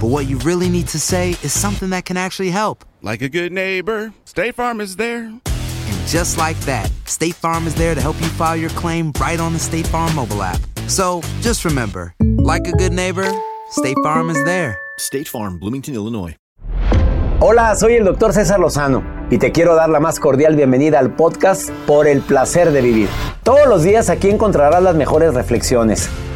but what you really need to say is something that can actually help. Like a good neighbor, State Farm is there. And just like that, State Farm is there to help you file your claim right on the State Farm mobile app. So just remember, like a good neighbor, State Farm is there. State Farm, Bloomington, Illinois. Hola, soy el doctor César Lozano y te quiero dar la más cordial bienvenida al podcast Por el placer de vivir. Todos los días aquí encontrarás las mejores reflexiones,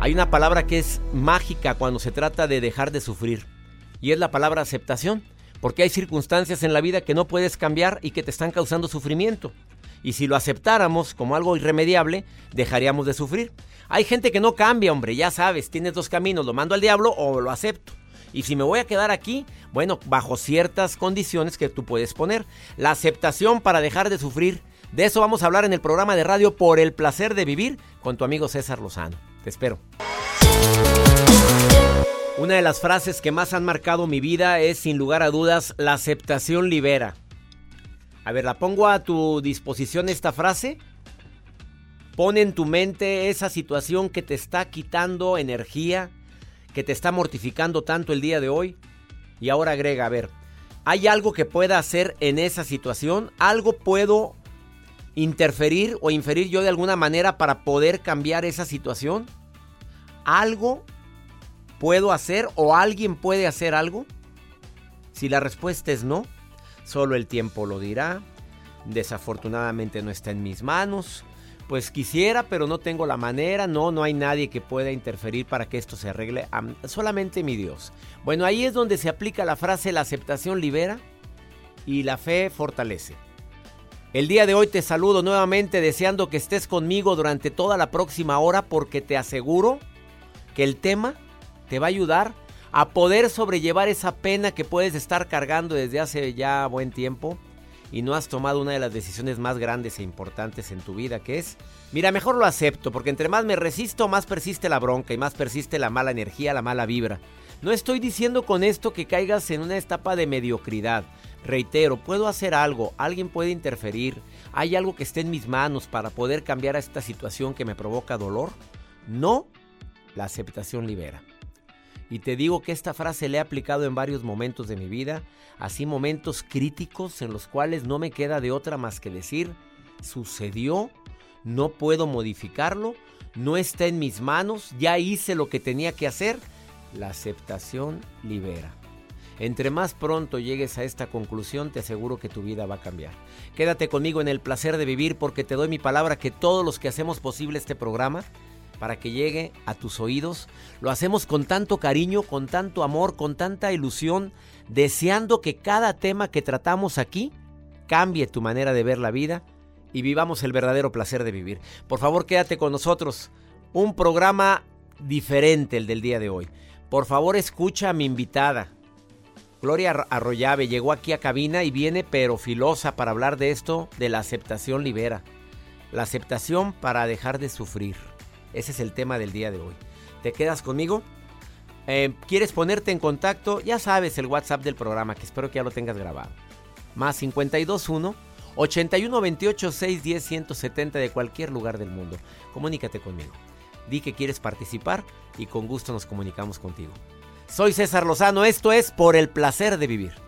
Hay una palabra que es mágica cuando se trata de dejar de sufrir y es la palabra aceptación, porque hay circunstancias en la vida que no puedes cambiar y que te están causando sufrimiento. Y si lo aceptáramos como algo irremediable, dejaríamos de sufrir. Hay gente que no cambia, hombre, ya sabes, tienes dos caminos, lo mando al diablo o lo acepto. Y si me voy a quedar aquí, bueno, bajo ciertas condiciones que tú puedes poner. La aceptación para dejar de sufrir. De eso vamos a hablar en el programa de radio Por el placer de vivir con tu amigo César Lozano. Te espero. Una de las frases que más han marcado mi vida es, sin lugar a dudas, la aceptación libera. A ver, la pongo a tu disposición esta frase. Pon en tu mente esa situación que te está quitando energía, que te está mortificando tanto el día de hoy. Y ahora agrega, a ver, ¿hay algo que pueda hacer en esa situación? ¿Algo puedo interferir o inferir yo de alguna manera para poder cambiar esa situación? ¿Algo puedo hacer o alguien puede hacer algo? Si la respuesta es no, solo el tiempo lo dirá. Desafortunadamente no está en mis manos. Pues quisiera, pero no tengo la manera. No, no hay nadie que pueda interferir para que esto se arregle. Am- Solamente mi Dios. Bueno, ahí es donde se aplica la frase la aceptación libera y la fe fortalece. El día de hoy te saludo nuevamente deseando que estés conmigo durante toda la próxima hora porque te aseguro que el tema te va a ayudar a poder sobrellevar esa pena que puedes estar cargando desde hace ya buen tiempo y no has tomado una de las decisiones más grandes e importantes en tu vida, que es, mira, mejor lo acepto, porque entre más me resisto, más persiste la bronca y más persiste la mala energía, la mala vibra. No estoy diciendo con esto que caigas en una etapa de mediocridad. Reitero, puedo hacer algo, alguien puede interferir, hay algo que esté en mis manos para poder cambiar a esta situación que me provoca dolor. No, la aceptación libera. Y te digo que esta frase la he aplicado en varios momentos de mi vida, así momentos críticos en los cuales no me queda de otra más que decir, sucedió, no puedo modificarlo, no está en mis manos, ya hice lo que tenía que hacer. La aceptación libera. Entre más pronto llegues a esta conclusión, te aseguro que tu vida va a cambiar. Quédate conmigo en el placer de vivir porque te doy mi palabra que todos los que hacemos posible este programa, para que llegue a tus oídos, lo hacemos con tanto cariño, con tanto amor, con tanta ilusión, deseando que cada tema que tratamos aquí cambie tu manera de ver la vida y vivamos el verdadero placer de vivir. Por favor, quédate con nosotros. Un programa diferente el del día de hoy. Por favor, escucha a mi invitada. Gloria Arroyave llegó aquí a cabina y viene pero filosa para hablar de esto de la aceptación libera. La aceptación para dejar de sufrir. Ese es el tema del día de hoy. ¿Te quedas conmigo? Eh, ¿Quieres ponerte en contacto? Ya sabes el WhatsApp del programa, que espero que ya lo tengas grabado. Más 521 81 28 610 170 de cualquier lugar del mundo. Comunícate conmigo. Di que quieres participar y con gusto nos comunicamos contigo. Soy César Lozano, esto es Por el placer de vivir.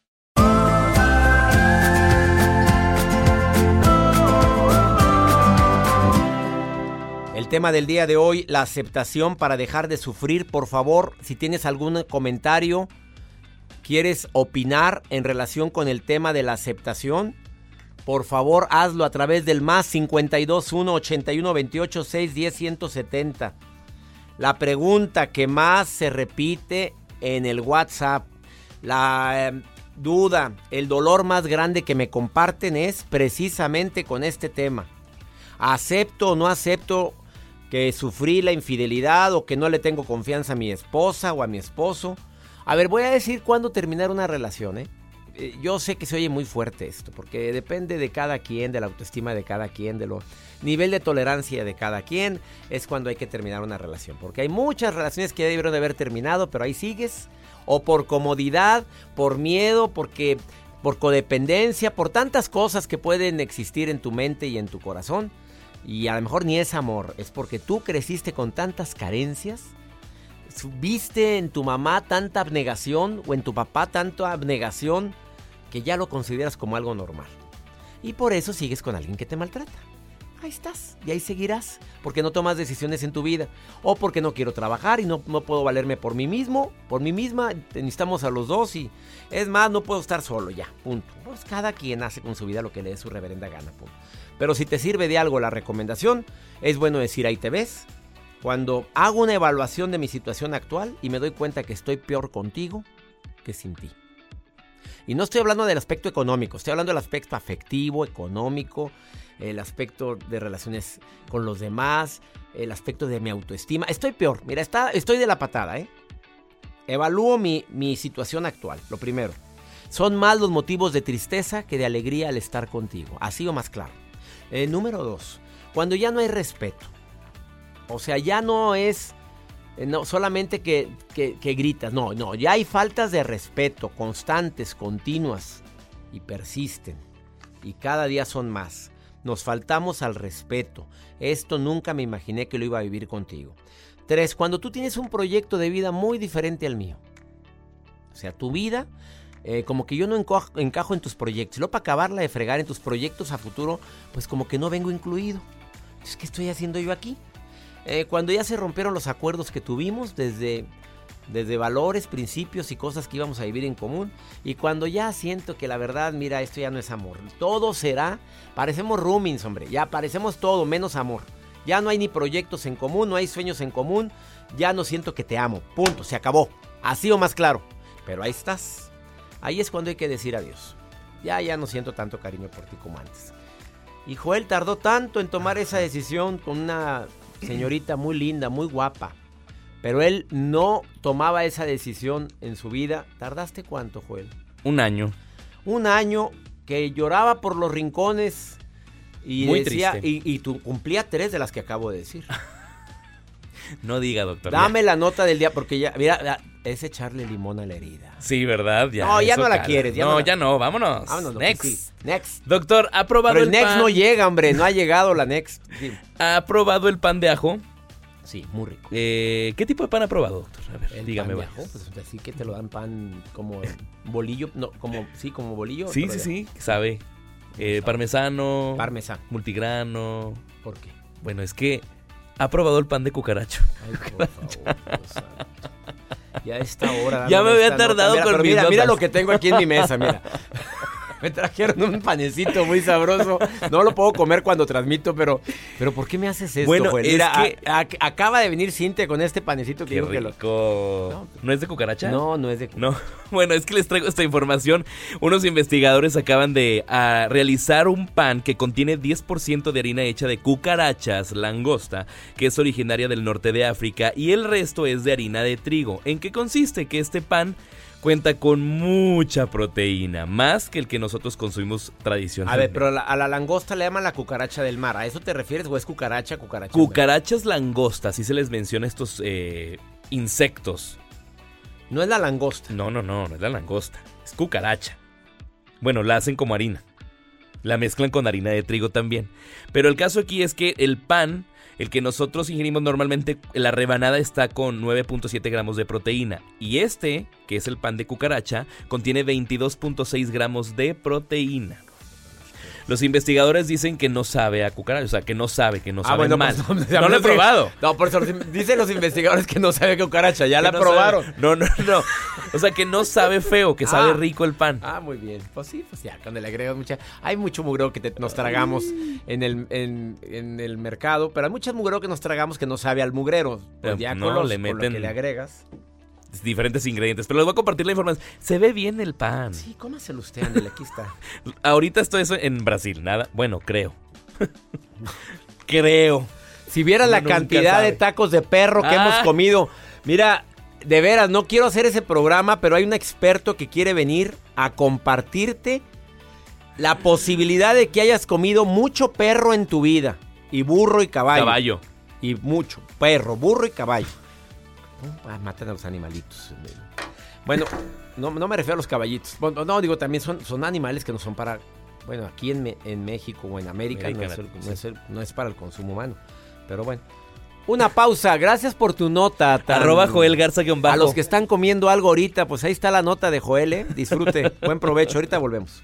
Tema del día de hoy, la aceptación para dejar de sufrir. Por favor, si tienes algún comentario, quieres opinar en relación con el tema de la aceptación, por favor hazlo a través del más 52 1 81 28 6 10 170. La pregunta que más se repite en el WhatsApp, la eh, duda, el dolor más grande que me comparten es precisamente con este tema. ¿Acepto o no acepto que sufrí la infidelidad o que no le tengo confianza a mi esposa o a mi esposo? A ver, voy a decir cuándo terminar una relación, ¿eh? Eh, Yo sé que se oye muy fuerte esto, porque depende de cada quien, de la autoestima de cada quien, de lo nivel de tolerancia de cada quien, es cuando hay que terminar una relación. Porque hay muchas relaciones que debieron de haber terminado, pero ahí sigues. O por comodidad, por miedo, porque por codependencia, por tantas cosas que pueden existir en tu mente y en tu corazón. Y a lo mejor ni es amor, es porque tú creciste con tantas carencias. Viste en tu mamá tanta abnegación o en tu papá tanta abnegación que ya lo consideras como algo normal. Y por eso sigues con alguien que te maltrata ahí estás y ahí seguirás porque no tomas decisiones en tu vida o porque no quiero trabajar y no, no puedo valerme por mí mismo, por mí misma, necesitamos a los dos y es más, no puedo estar solo ya, punto. Pues cada quien hace con su vida lo que le dé su reverenda gana, punto. Pero si te sirve de algo la recomendación, es bueno decir ahí te ves. Cuando hago una evaluación de mi situación actual y me doy cuenta que estoy peor contigo que sin ti. Y no estoy hablando del aspecto económico, estoy hablando del aspecto afectivo, económico, el aspecto de relaciones con los demás, el aspecto de mi autoestima. Estoy peor, mira, está, estoy de la patada, ¿eh? Evalúo mi, mi situación actual, lo primero. Son más los motivos de tristeza que de alegría al estar contigo, así o más claro. Eh, número dos, cuando ya no hay respeto. O sea, ya no es eh, no, solamente que, que, que, gritas, no, no, ya hay faltas de respeto constantes, continuas y persisten. Y cada día son más. Nos faltamos al respeto. Esto nunca me imaginé que lo iba a vivir contigo. Tres, cuando tú tienes un proyecto de vida muy diferente al mío. O sea, tu vida, eh, como que yo no encajo, en tus proyectos. Luego para acabarla de fregar en tus proyectos a futuro, pues como que no vengo incluido. Entonces, ¿qué estoy haciendo yo aquí? Eh, cuando ya se rompieron los acuerdos que tuvimos desde, desde valores, principios y cosas que íbamos a vivir en común. Y cuando ya siento que la verdad, mira, esto ya no es amor. Todo será, parecemos roomings, hombre, ya parecemos todo menos amor. Ya no hay ni proyectos en común, no hay sueños en común, ya no siento que te amo. Punto, se acabó. Así o más claro. Pero ahí estás. Ahí es cuando hay que decir adiós. Ya, ya no siento tanto cariño por ti como antes. Y Joel tardó tanto en tomar esa decisión con una señorita muy linda, muy guapa. Pero él no tomaba esa decisión en su vida. ¿Tardaste cuánto, Joel? Un año. Un año que lloraba por los rincones y Muy decía, triste. y, y tú cumplía tres de las que acabo de decir. No diga, doctor. Dame la nota del día porque ya, mira, ya, es echarle limón a la herida. Sí, ¿verdad? Ya, No, ya no la quieres, ya no, no la- ya no, vámonos. Vámonos, Next. sí. Next. Doctor, ¿ha probado Pero el, next pan? no llega, hombre, no ha llegado la next. Sí, ¿Ha probado el pan de ajo? Sí, muy rico. Eh, ¿Qué tipo de pan ha probado, doctor? A ver, El dígame. pan de ajo, pues así que te lo dan pan como bolillo, no, como, sí, como bolillo. Sí, sí, sí, sabe. Eh, parmesano. Parmesano. Multigrano. ¿Por qué? Bueno, es que ha probado el pan de cucaracho. Ay, por favor. Ya a esta hora. Ya me había tardado con mira, mira lo que tengo aquí en mi mesa, mira. Me trajeron un panecito muy sabroso. No lo puedo comer cuando transmito, pero, pero ¿por qué me haces esto, Bueno, Joel? es Mira, que- a- a- acaba de venir Cintia con este panecito que Qué que lo- rico. ¿No es de cucaracha? No, no es de No, bueno, es que les traigo esta información. Unos investigadores acaban de ah, realizar un pan que contiene 10% de harina hecha de cucarachas langosta, que es originaria del norte de África, y el resto es de harina de trigo. ¿En qué consiste? Que este pan cuenta con mucha proteína, más que el que nosotros consumimos A tradicionalmente. ver, pero a la, a la langosta le llaman la cucaracha del mar. ¿A eso te refieres o es cucaracha, cucaracha? Cucarachas langostas, así se les menciona a estos eh, insectos. No es la langosta. No, no, no, no es la langosta. Es cucaracha. Bueno, la hacen como harina. La mezclan con harina de trigo también. Pero el caso aquí es que el pan, el que nosotros ingerimos normalmente, la rebanada está con 9.7 gramos de proteína. Y este, que es el pan de cucaracha, contiene 22.6 gramos de proteína. Los investigadores dicen que no sabe a cucaracha, o sea, que no sabe, que no Ah, sabe bueno, mal. pues, no lo he probado. No, por eso dicen los investigadores que no sabe qué cucaracha. Ya la no probaron. sabe- No, no, no. O sea, que no sabe feo, que sabe Ah. rico el pan. Ah, muy bien. Pues sí, pues ya, cuando le agregas mucha... Hay mucho mugreo que te- nos tragamos en el, en, en el mercado, pero hay muchas mugreo que nos tragamos que no sabe al mugrero. Pues ya no, con, los- le con lo meten- que le agregas. Diferentes ingredientes. Pero les voy a compartir la información. Se ve bien el pan. Sí, cómaselo usted, ándale, aquí está. Ahorita estoy en Brasil, nada. Bueno, creo. creo. Si vieras la Uno cantidad sabe. de tacos de perro que Ah. hemos comido. Mira, de veras, no quiero hacer ese programa, pero hay un experto que quiere venir a compartirte la posibilidad de que hayas comido mucho perro en tu vida. Y burro y caballo. Caballo. Y mucho. Perro, burro y caballo. Ah, matan a los animalitos. Bueno, no, no me refiero a los caballitos. Bueno, no, digo, también son, son animales que no son para... Bueno, aquí en, en México o en América, no, es, no es el- no es para el consumo humano. Pero bueno. Una pausa. Gracias por tu nota. tan- Arroba Joel Garza bajo. A los que están comiendo algo ahorita, pues ahí está la nota de Joel, ¿eh? Disfrute. Buen provecho. Ahorita volvemos.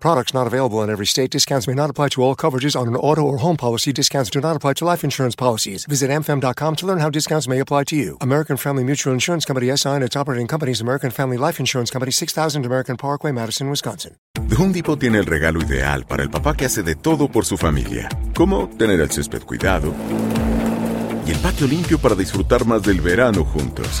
Products not available in every state. Discounts may not apply to all coverages on an auto or home policy. Discounts do not apply to life insurance policies. Visit amfam.com to learn how discounts may apply to you. American Family Mutual Insurance Company SI and its operating companies American Family Life Insurance Company 6000 American Parkway, Madison, Wisconsin. The Home Depot tiene el regalo ideal para el papá que hace de todo por su familia, como tener el césped cuidado y el patio limpio para disfrutar más del verano juntos.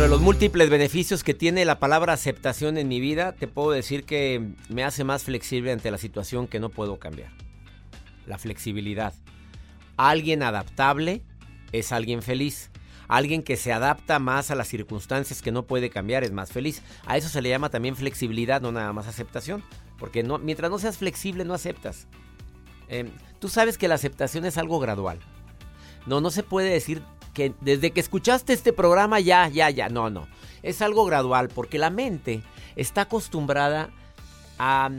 Dentro de los múltiples beneficios que tiene la palabra aceptación en mi vida, te puedo decir que me hace más flexible ante la situación que no puedo cambiar. La flexibilidad. Alguien adaptable es alguien feliz. Alguien que se adapta más a las circunstancias que no puede cambiar es más feliz. A eso se le llama también flexibilidad, no nada más aceptación. Porque mientras no seas flexible no aceptas. Eh, tú sabes que la aceptación es algo gradual. No, no se puede decir que desde que escuchaste este programa ya, ya, ya. No, no. Es algo gradual porque la mente está acostumbrada a,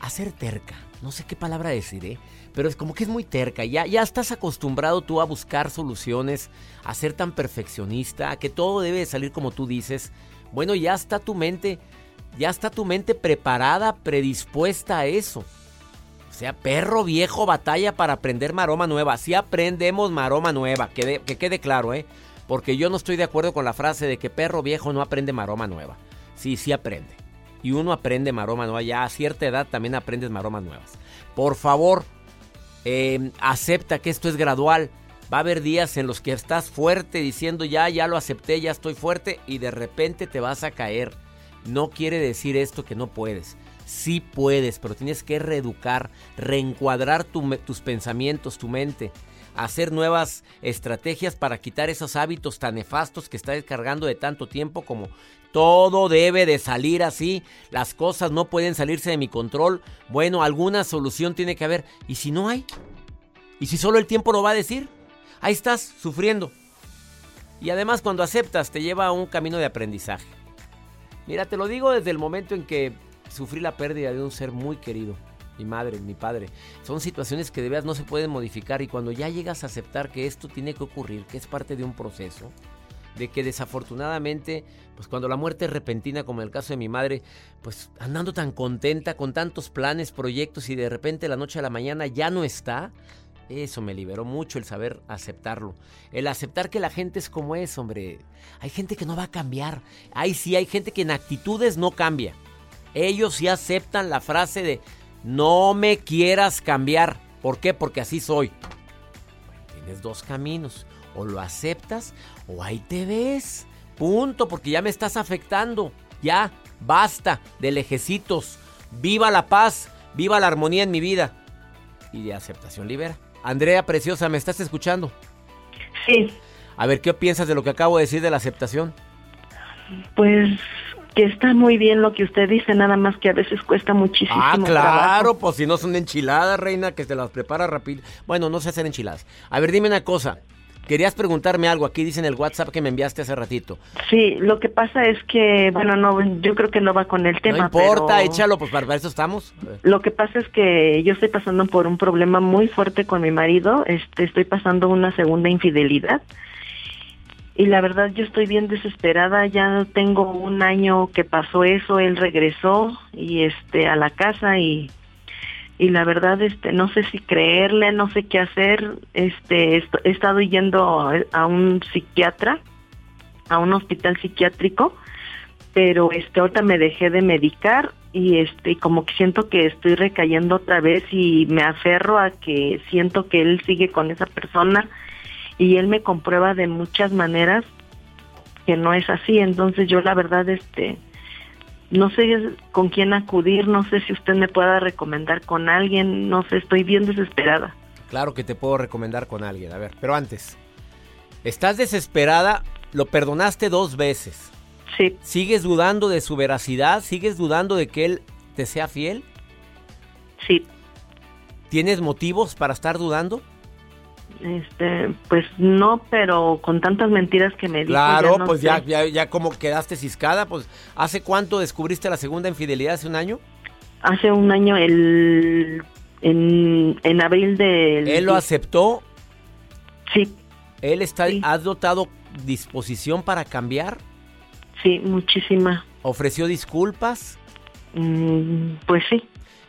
a ser terca. No sé qué palabra decir, ¿eh? pero es como que es muy terca. Ya, ya estás acostumbrado tú a buscar soluciones, a ser tan perfeccionista, a que todo debe salir como tú dices. Bueno, ya está tu mente, ya está tu mente preparada, predispuesta a eso. Sea, perro viejo batalla para aprender maroma nueva. Sí aprendemos maroma nueva, que, que quede claro, ¿eh? Porque yo no estoy de acuerdo con la frase de que perro viejo no aprende maroma nueva. Sí, sí aprende. Y uno aprende maroma nueva. Ya a cierta edad también aprendes maromas nuevas. Por favor, eh, acepta que esto es gradual. Va a haber días en los que estás fuerte diciendo ya, ya lo acepté, ya estoy fuerte y de repente te vas a caer. No quiere decir esto que no puedes. Sí puedes, pero tienes que reeducar, reencuadrar tu, tus pensamientos, tu mente, hacer nuevas estrategias para quitar esos hábitos tan nefastos que estás descargando de tanto tiempo como todo debe de salir así, las cosas no pueden salirse de mi control. Bueno, alguna solución tiene que haber. ¿Y si no hay? ¿Y si solo el tiempo lo va a decir? Ahí estás, sufriendo. Y además cuando aceptas te lleva a un camino de aprendizaje. Mira, te lo digo desde el momento en que sufrí la pérdida de un ser muy querido. Mi madre, mi padre. Son situaciones que de veras no se pueden modificar y cuando ya llegas a aceptar que esto tiene que ocurrir, que es parte de un proceso, de que desafortunadamente, pues cuando la muerte es repentina, como en el caso de mi madre, pues andando tan contenta con tantos planes, proyectos y de repente la noche a la mañana ya no está, eso me liberó mucho el saber aceptarlo. El aceptar que la gente es como es, hombre. Hay gente que no va a cambiar. Ahí sí, hay gente que en actitudes no cambia. Ellos sí aceptan la frase de no me quieras cambiar. ¿Por qué? Porque así soy. Tienes dos caminos. O lo aceptas o ahí te ves. Punto, porque ya me estás afectando. Ya, basta de lejecitos. Viva la paz, viva la armonía en mi vida. Y de aceptación libera. Andrea Preciosa, ¿me estás escuchando? Sí. A ver, ¿qué piensas de lo que acabo de decir de la aceptación? Pues que está muy bien lo que usted dice, nada más que a veces cuesta muchísimo. Ah, claro, trabajo. pues si no son enchiladas, reina, que te las prepara rápido. Bueno, no sé hacer enchiladas. A ver, dime una cosa. Querías preguntarme algo, aquí dice en el WhatsApp que me enviaste hace ratito. Sí, lo que pasa es que, bueno, no, yo creo que no va con el tema. no importa, pero échalo, pues para eso estamos. Lo que pasa es que yo estoy pasando por un problema muy fuerte con mi marido. Este, estoy pasando una segunda infidelidad. Y la verdad yo estoy bien desesperada, ya tengo un año que pasó eso, él regresó y este a la casa y y la verdad este no sé si creerle, no sé qué hacer. Este est- he estado yendo a- un psiquiatra, a un hospital psiquiátrico, pero este ahorita me dejé de medicar y este como que siento que estoy recayendo otra vez y me aferro a que siento que él sigue con esa persona y él me comprueba de muchas maneras que no es así, entonces yo la verdad este no sé con quién acudir, no sé si usted me pueda recomendar con alguien, no sé, estoy bien desesperada. Claro que te puedo recomendar con alguien. A ver, pero antes. Estás desesperada, lo perdonaste dos veces. Sí. ¿Sigues dudando de su veracidad? ¿Sigues dudando de que él te sea fiel? Sí. ¿Tienes motivos para estar dudando? Este, pues no, pero con tantas mentiras que me dijo, Claro, no pues ya, ya, ya como quedaste ciscada, pues ¿hace cuánto descubriste la segunda infidelidad? ¿Hace un año? Hace un año, el, en, en abril del... ¿Él lo aceptó? Sí. ¿Él está, has notado disposición para cambiar? Sí, muchísima. ¿Ofreció disculpas? Mm, pues sí.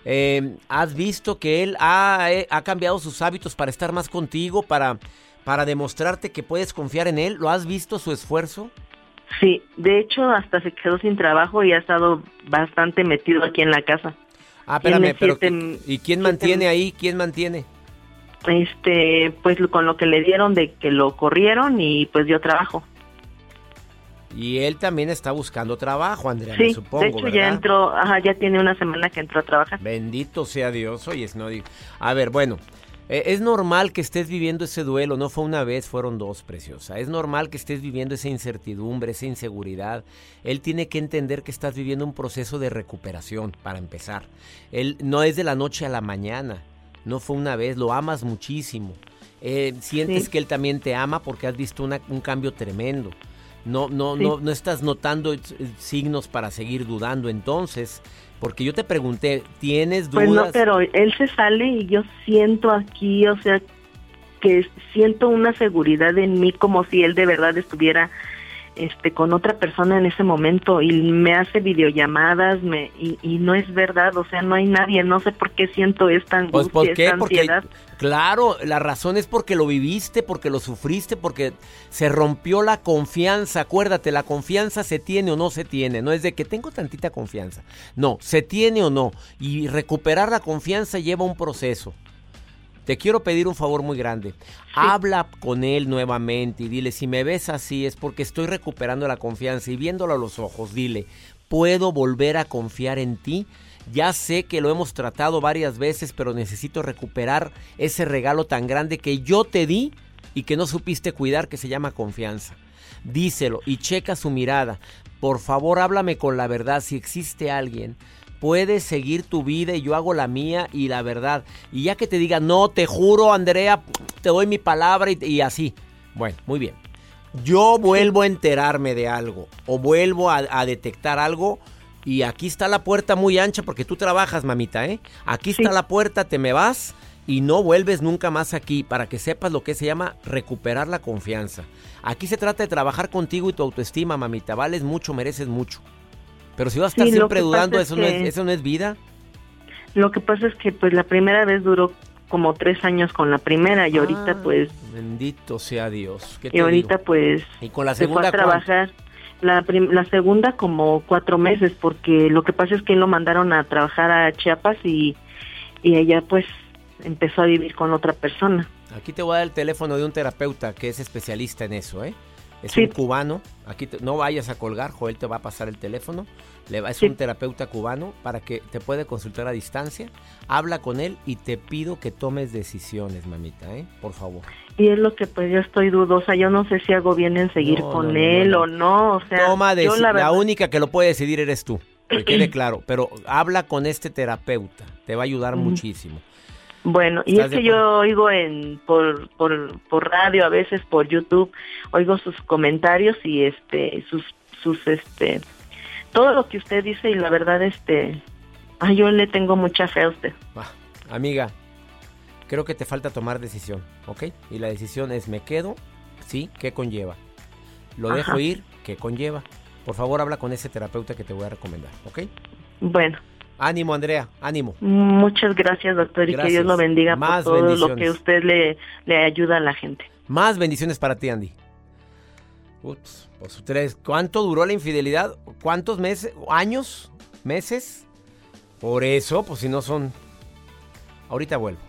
Eh, ¿Has visto que él ha, eh, ha, cambiado sus hábitos para estar más contigo, para, para demostrarte que puedes confiar en él? ¿Lo has visto su esfuerzo? Sí, de hecho hasta se quedó sin trabajo y ha estado bastante metido aquí en la casa. Ah, espérame, pero ¿y quién mantiene ahí? ¿Quién mantiene? Este, pues con lo que le dieron de que lo corrieron y pues dio trabajo. Y él también está buscando trabajo, Andrea, sí, supongo. De hecho, ya entró, ajá, ya tiene una semana que entró a trabajar. Bendito sea Dios, oye, no digo. A ver, bueno, eh, es normal que estés viviendo ese duelo, no fue una vez, fueron dos, preciosa. Es normal que estés viviendo esa incertidumbre, esa inseguridad. Él tiene que entender que estás viviendo un proceso de recuperación, para empezar. Él no es de la noche a la mañana, no fue una vez, lo amas muchísimo. Eh, sientes que él también te ama porque has visto un cambio tremendo. No, no, no, no estás notando signos para seguir dudando entonces. Porque yo te pregunté, ¿tienes dudas? Pues no, pero él se sale y yo siento aquí, o sea, que siento una seguridad en mí como si él de verdad estuviera este con otra persona en ese momento y me hace videollamadas me y, no es verdad, o sea, no hay nadie, no sé por qué siento esta pues, angustia, pues ansiedad. claro, la razón es porque lo viviste, porque lo sufriste, porque se rompió la confianza. Acuérdate, la confianza se tiene o no se tiene, no es de que tengo tantita confianza. No, se tiene o no y recuperar la confianza lleva un proceso. Te quiero pedir un favor muy grande. Habla con él nuevamente y dile, si me ves así es porque estoy recuperando la confianza y viéndolo a los ojos, dile, ¿puedo volver a confiar en ti? Ya sé que lo hemos tratado varias veces, pero necesito recuperar ese regalo tan grande que yo te di y que no supiste cuidar, que se llama confianza. Díselo y checa su mirada. Por favor, háblame con la verdad. Si existe alguien puedes seguir tu vida y yo hago la mía y la verdad. Y ya que te diga, no, te juro, Andrea, te doy mi palabra y, así. Bueno, muy bien. Yo vuelvo a enterarme de algo o vuelvo a, detectar algo y aquí está la puerta muy ancha porque tú trabajas, mamita, ¿eh? Aquí está la puerta, te me vas y no vuelves nunca más aquí para que sepas lo que se llama recuperar la confianza. Aquí se trata de trabajar contigo y tu autoestima, mamita. Vales mucho, mereces mucho. Pero si vas a estar siempre dudando, eso, no es, ¿eso no es vida? Lo que pasa es que pues la primera vez duró como tres años con la primera y ahorita ah, pues... Bendito sea Dios. y ahorita pues... ¿Y con la segunda se fue a trabajar. La, la, segunda como cuatro meses porque lo que pasa es que lo mandaron a trabajar a Chiapas y, y ella pues empezó a vivir con otra persona. Aquí te voy a dar el teléfono de un terapeuta que es especialista en eso, ¿eh? Es un cubano. Aquí no vayas a colgar, Joel te va a pasar el teléfono. Le va, es un terapeuta cubano para que te puede consultar a distancia. Habla con él y te pido que tomes decisiones, mamita, ¿eh? Por favor. Y es lo que pues yo estoy dudosa. Yo no sé si hago bien en seguir con él o no. O sea, Toma la, única que lo puede decidir eres tú. Que quede claro. Pero habla con este terapeuta. Te va a ayudar muchísimo. Bueno, y es que yo oigo en por, por, por radio, a veces por YouTube, oigo sus comentarios y este sus sus este todo lo que usted dice y la verdad este ay, yo le tengo mucha fe a usted. amiga, creo que te falta tomar decisión, ¿ok? Y la decisión es me quedo, sí, ¿qué conlleva? Lo dejo ir, ¿qué conlleva? Por favor, habla con ese terapeuta que te voy a recomendar, ¿ok? Bueno. Ánimo, Andrea, ánimo. Muchas gracias, doctor, y que Dios lo bendiga por todo lo que usted le, le ayuda a la gente. Más bendiciones para ti, Andy. Ups, pues tres. ¿Cuánto duró la infidelidad? ¿Cuántos meses? ¿Años? ¿Meses? Por eso, pues si no son... Ahorita vuelvo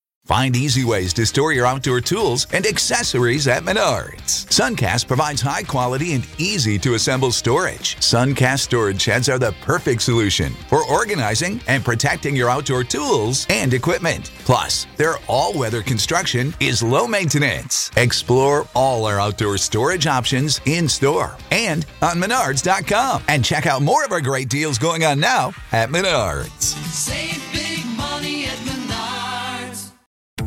Find easy ways to store your outdoor tools and accessories at Menards. Suncast provides high quality and easy to assemble storage. Suncast storage sheds are the perfect solution for organizing and protecting your outdoor tools and equipment. Plus, their all weather construction is low maintenance. Explore all our outdoor storage options in store and on Menards.com. And check out more of our great deals going on now at Menards. Save big money at Menards.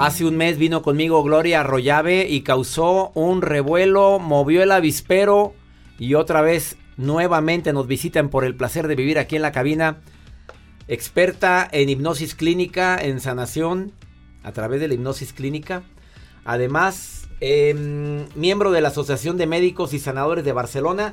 Hace un mes vino conmigo Gloria Arroyave y causó un revuelo, movió el avispero y otra vez nuevamente nos visitan por el placer de vivir aquí en la cabina. Experta en hipnosis clínica, en sanación a través de la hipnosis clínica. Además, eh, miembro de la Asociación de Médicos y Sanadores de Barcelona,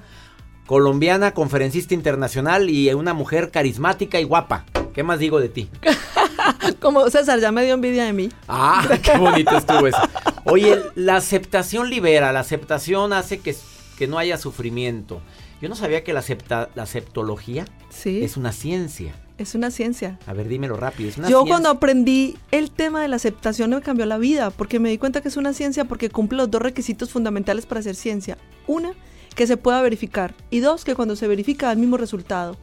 colombiana, conferencista internacional y una mujer carismática y guapa. ¿Qué más digo de ti? Como César, ya me dio envidia de mí. Ah, qué bonito estuvo eso. Oye, la aceptación libera, la aceptación hace que, que no haya sufrimiento. Yo no sabía que la, acepta, la aceptología Sí. es una ciencia. Es una ciencia. A ver, dímelo rápido. Es una Yo ciencia. cuando aprendí el tema de la aceptación me cambió la vida, porque me di cuenta que es una ciencia porque cumple los dos requisitos fundamentales para hacer ciencia. Una, que se pueda verificar. Y dos, que cuando se verifica da el mismo resultado.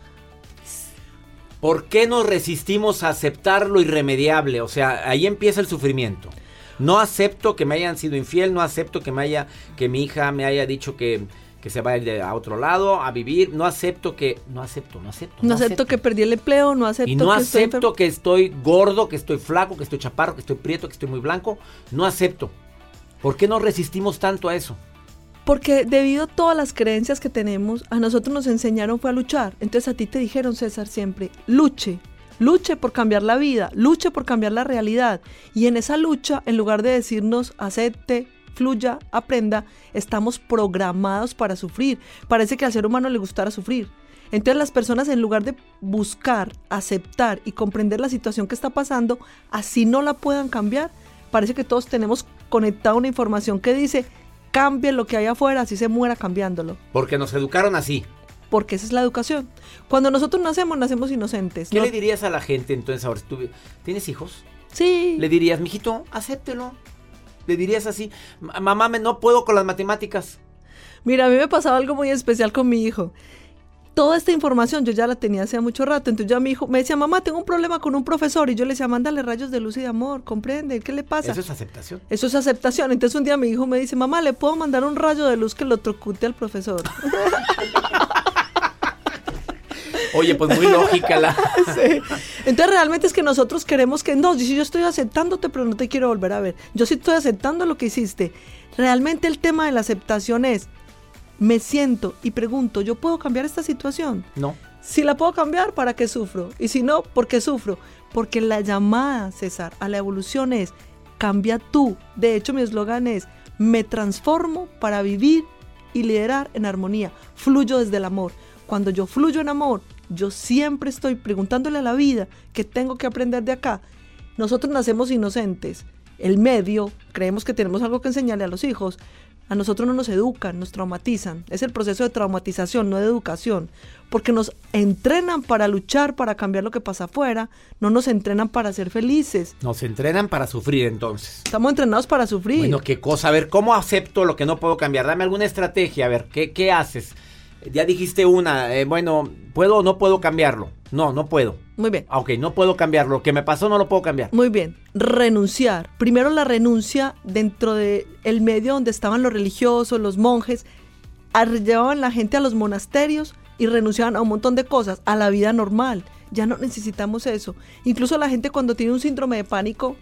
¿Por qué nos resistimos a aceptar lo irremediable? O sea, ahí empieza el sufrimiento. No acepto que me hayan sido infiel, no acepto que me haya, que mi hija me haya dicho que, que se va a otro lado a vivir. No acepto que, no acepto, no acepto. No, acepto, que perdí el empleo, no acepto Y no que estoy acepto enfermo. que estoy gordo, que estoy flaco, que estoy chaparro, que estoy prieto, que estoy muy blanco. No acepto. ¿Por qué nos resistimos tanto a eso? Porque debido a todas las creencias que tenemos, a nosotros nos enseñaron fue a luchar. Entonces a ti te dijeron, César, siempre, luche, luche por cambiar la vida, luche por cambiar la realidad. Y en esa lucha, en lugar de decirnos, acepte, fluya, aprenda, estamos programados para sufrir. Parece que al ser humano le gustara sufrir. Entonces las personas en lugar de buscar, aceptar y comprender la situación que está pasando, así no la puedan cambiar, parece que todos tenemos conectada una información que dice, cambie lo que hay afuera, así se muera cambiándolo. Porque nos educaron así. Porque esa es la educación. Cuando nosotros nacemos, nacemos inocentes. ¿Qué ¿no? le dirías a la gente entonces ahora? ¿Tú, ¿Tienes hijos? Sí. Le dirías, mijito, acéptelo. Le dirías así, "Ma- mamá, me, no puedo con las matemáticas. Mira, a mí me pasaba algo muy especial con mi hijo. Toda esta información yo ya la tenía hace mucho rato. Entonces ya mi hijo me decía, mamá, tengo un problema con un profesor. Y yo le decía, mándale rayos de luz y de amor, comprende, ¿qué le pasa? Eso es aceptación. Eso es aceptación. Entonces un día mi hijo me dice, mamá, ¿le puedo mandar un rayo de luz que lo trocute al profesor? Oye, pues muy lógica la... Sí. Entonces realmente es que nosotros queremos que no, si yo estoy aceptándote, pero no te quiero volver a ver. Yo sí estoy aceptando lo que hiciste. Realmente el tema de la aceptación es, me siento y pregunto, ¿yo puedo cambiar esta situación? No. Si la puedo cambiar, ¿para qué sufro? Y si no, ¿por qué sufro? Porque la llamada, César, a la evolución es, cambia tú. De hecho, mi eslogan es, me transformo para vivir y liderar en armonía. Fluyo desde el amor. Cuando yo fluyo en amor, yo siempre estoy preguntándole a la vida qué tengo que aprender de acá. Nosotros nacemos inocentes. El medio, creemos que tenemos algo que enseñarle a los hijos. A nosotros no nos educan, nos traumatizan. Es el proceso de traumatización, no de educación. Porque nos entrenan para luchar, para cambiar lo que pasa afuera. No nos entrenan para ser felices. Nos entrenan para sufrir entonces. Estamos entrenados para sufrir. Bueno, qué cosa. A ver, ¿cómo acepto lo que no puedo cambiar? Dame alguna estrategia. A ver, ¿qué, qué haces? Ya dijiste una, eh, bueno, ¿puedo o no puedo cambiarlo? No, no puedo. Muy bien. Ok, no puedo cambiarlo. Lo que me pasó no lo puedo cambiar. Muy bien. Renunciar. Primero la renuncia dentro del el medio donde estaban los religiosos, los monjes. Llevaban la gente a los monasterios y renunciaban a un montón de cosas, a la vida normal. Ya no necesitamos eso. Incluso la gente cuando tiene un síndrome de pánico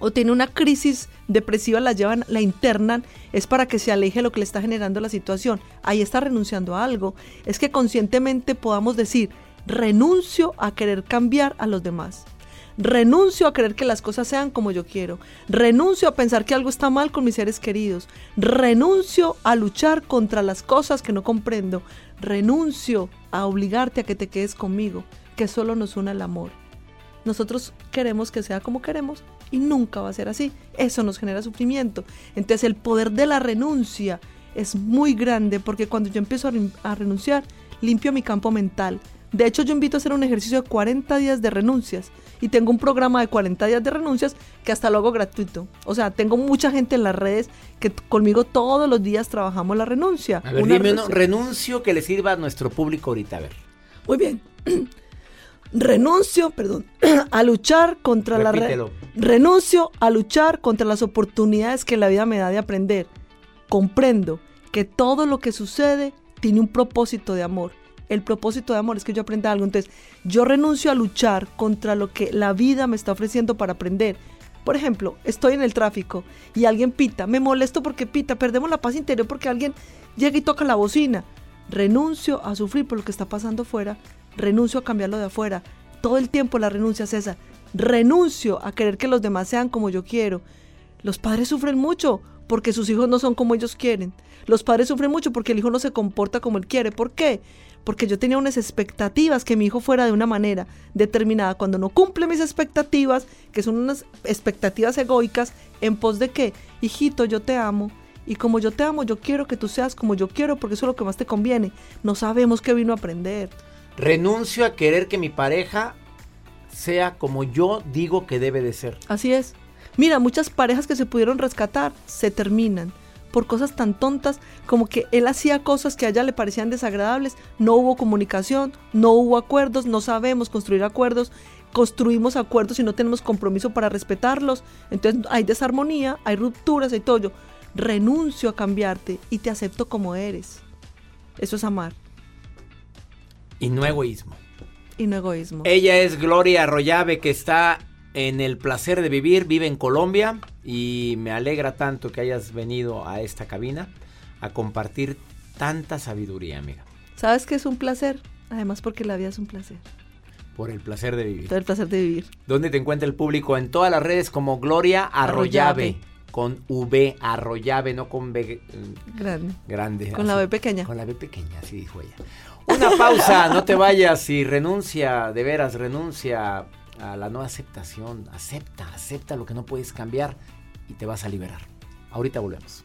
o tiene una crisis depresiva, la llevan, la internan, es para que se aleje lo que le está generando la situación. Ahí está renunciando a algo. Es que conscientemente podamos decir, renuncio a querer cambiar a los demás. Renuncio a querer que las cosas sean como yo quiero. Renuncio a pensar que algo está mal con mis seres queridos. Renuncio a luchar contra las cosas que no comprendo. Renuncio a obligarte a que te quedes conmigo, que solo nos une el amor. Nosotros queremos que sea como queremos y nunca va a ser así. Eso nos genera sufrimiento. Entonces el poder de la renuncia es muy grande porque cuando yo empiezo a renunciar, limpio mi campo mental. De hecho, yo invito a hacer un ejercicio de 40 días de renuncias y tengo un programa de 40 días de renuncias que hasta lo hago gratuito. O sea, tengo mucha gente en las redes que conmigo todos los días trabajamos la renuncia. A ver, Una dime renuncio que le sirva a nuestro público ahorita. A ver. Muy bien. Renuncio, perdón, a luchar contra la renuncio a luchar contra las oportunidades que la vida me da de aprender. Comprendo que todo lo que sucede tiene un propósito de amor. El propósito de amor es que yo aprenda algo. Entonces, yo renuncio a luchar contra lo que la vida me está ofreciendo para aprender. Por ejemplo, estoy en el tráfico y alguien pita. Me molesto porque pita. Perdemos la paz interior porque alguien llega y toca la bocina. Renuncio a sufrir por lo que está pasando afuera. Renuncio a cambiarlo de afuera. Todo el tiempo la renuncia es esa. Renuncio a querer que los demás sean como yo quiero. Los padres sufren mucho porque sus hijos no son como ellos quieren. Los padres sufren mucho porque el hijo no se comporta como él quiere. ¿Por qué? Porque yo tenía unas expectativas que mi hijo fuera de una manera determinada. Cuando no cumple mis expectativas, que son unas expectativas egoicas, en pos de que, hijito, yo te amo. Y como yo te amo, yo quiero que tú seas como yo quiero porque eso es lo que más te conviene. No sabemos qué vino a aprender. Renuncio a querer que mi pareja sea como yo digo que debe de ser. Así es. Mira, muchas parejas que se pudieron rescatar se terminan por cosas tan tontas como que él hacía cosas que a ella le parecían desagradables, no hubo comunicación, no hubo acuerdos, no sabemos construir acuerdos, construimos acuerdos y no tenemos compromiso para respetarlos, entonces hay desarmonía, hay rupturas, hay todo. Yo renuncio a cambiarte y te acepto como eres. Eso es amar Y no egoísmo. y no egoísmo. Ella es Gloria Arroyave que está en el placer de vivir, vive en Colombia y me alegra tanto que hayas venido a esta cabina a compartir tanta sabiduría, amiga, ¿Sabes que es un placer? Además porque la vida es un placer. por el placer de vivir. Todo el placer de vivir. ¿Dónde te encuentra el público? En todas las redes como Gloria Arroyave. Arroyave. Con V, Arroyave, no con B eh, Grande. grande. Con la B pequeña. Con la B pequeña, así dijo ella. Una pausa, no te vayas y renuncia, de veras, renuncia a la no aceptación. Acepta, acepta lo que no puedes cambiar y te vas a liberar. Ahorita volvemos.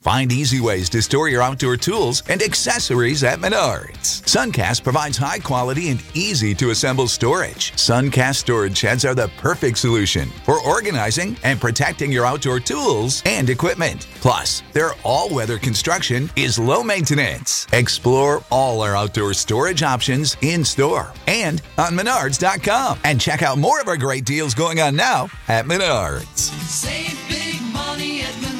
Find easy ways to store your outdoor tools and accessories at Menards. Suncast provides high quality and easy to assemble storage. Suncast storage sheds are the perfect solution for organizing and protecting your outdoor tools and equipment. Plus, their all weather construction is low maintenance. Explore all our outdoor storage options in store and on Menards.com. And check out more of our great deals going on now at Menards. Save big money at Menards.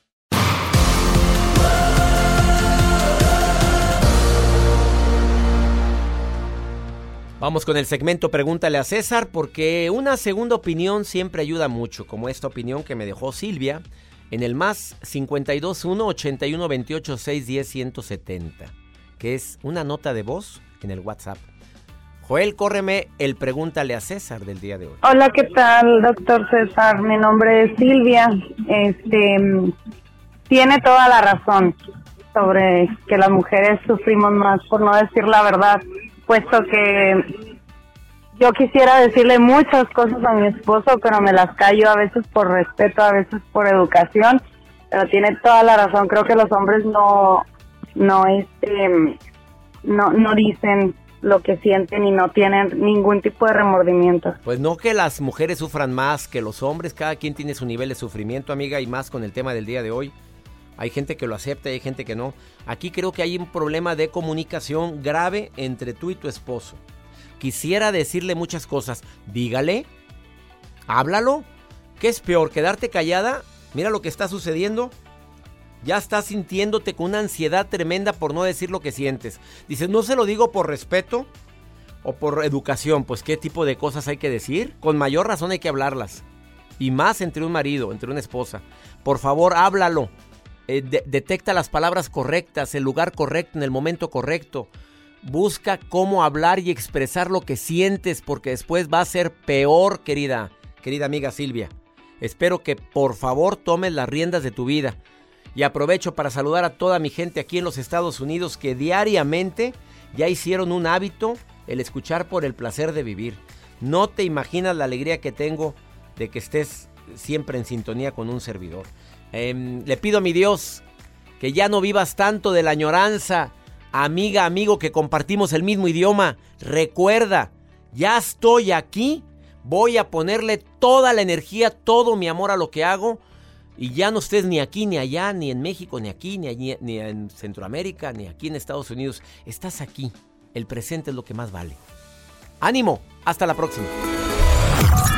Vamos con el segmento Pregúntale a César porque una segunda opinión siempre ayuda mucho, como esta opinión que me dejó Silvia en el más 521 81 28 610 170, que es una nota de voz en el WhatsApp. Joel, córreme el Pregúntale a César del día de hoy. Hola, ¿qué tal, doctor César? Mi nombre es Silvia. Este tiene toda la razón sobre que las mujeres sufrimos más por no decir la verdad, puesto que yo quisiera decirle muchas cosas a mi esposo, pero me las callo a veces por respeto, a veces por educación, pero tiene toda la razón. Creo que los hombres no no este no no dicen lo que sienten y no tienen ningún tipo de remordimiento. Pues no que las mujeres sufran más que los hombres, cada quien tiene su nivel de sufrimiento, amiga, y más con el tema del día de hoy. Hay gente que lo acepta y hay gente que no. Aquí creo que hay un problema de comunicación grave entre tú y tu esposo. Quisiera decirle muchas cosas. Dígale, háblalo. ¿Qué es peor, quedarte callada? Mira lo que está sucediendo. Ya estás sintiéndote con una ansiedad tremenda por no decir lo que sientes. Dices, no se lo digo por respeto o por educación. Pues qué tipo de cosas hay que decir. Con mayor razón hay que hablarlas. Y más entre un marido, entre una esposa. Por favor, háblalo. Eh, de- detecta las palabras correctas, el lugar correcto, en el momento correcto. Busca cómo hablar y expresar lo que sientes porque después va a ser peor, querida, querida amiga Silvia. Espero que por favor tomes las riendas de tu vida. Y aprovecho para saludar a toda mi gente aquí en los Estados Unidos que diariamente ya hicieron un hábito el escuchar por el placer de vivir. No te imaginas la alegría que tengo de que estés siempre en sintonía con un servidor. Em, le pido a mi Dios que ya no vivas tanto de la añoranza. Amiga, amigo, que compartimos el mismo idioma. Recuerda, ya estoy aquí. Voy a ponerle toda la energía, todo mi amor a lo que hago. Y ya no estés ni aquí, ni allá, ni en México, ni aquí, ni, allí- ni en Centroamérica, ni aquí en Estados Unidos. Estás aquí. El presente es lo que más vale. Ánimo. Hasta la próxima.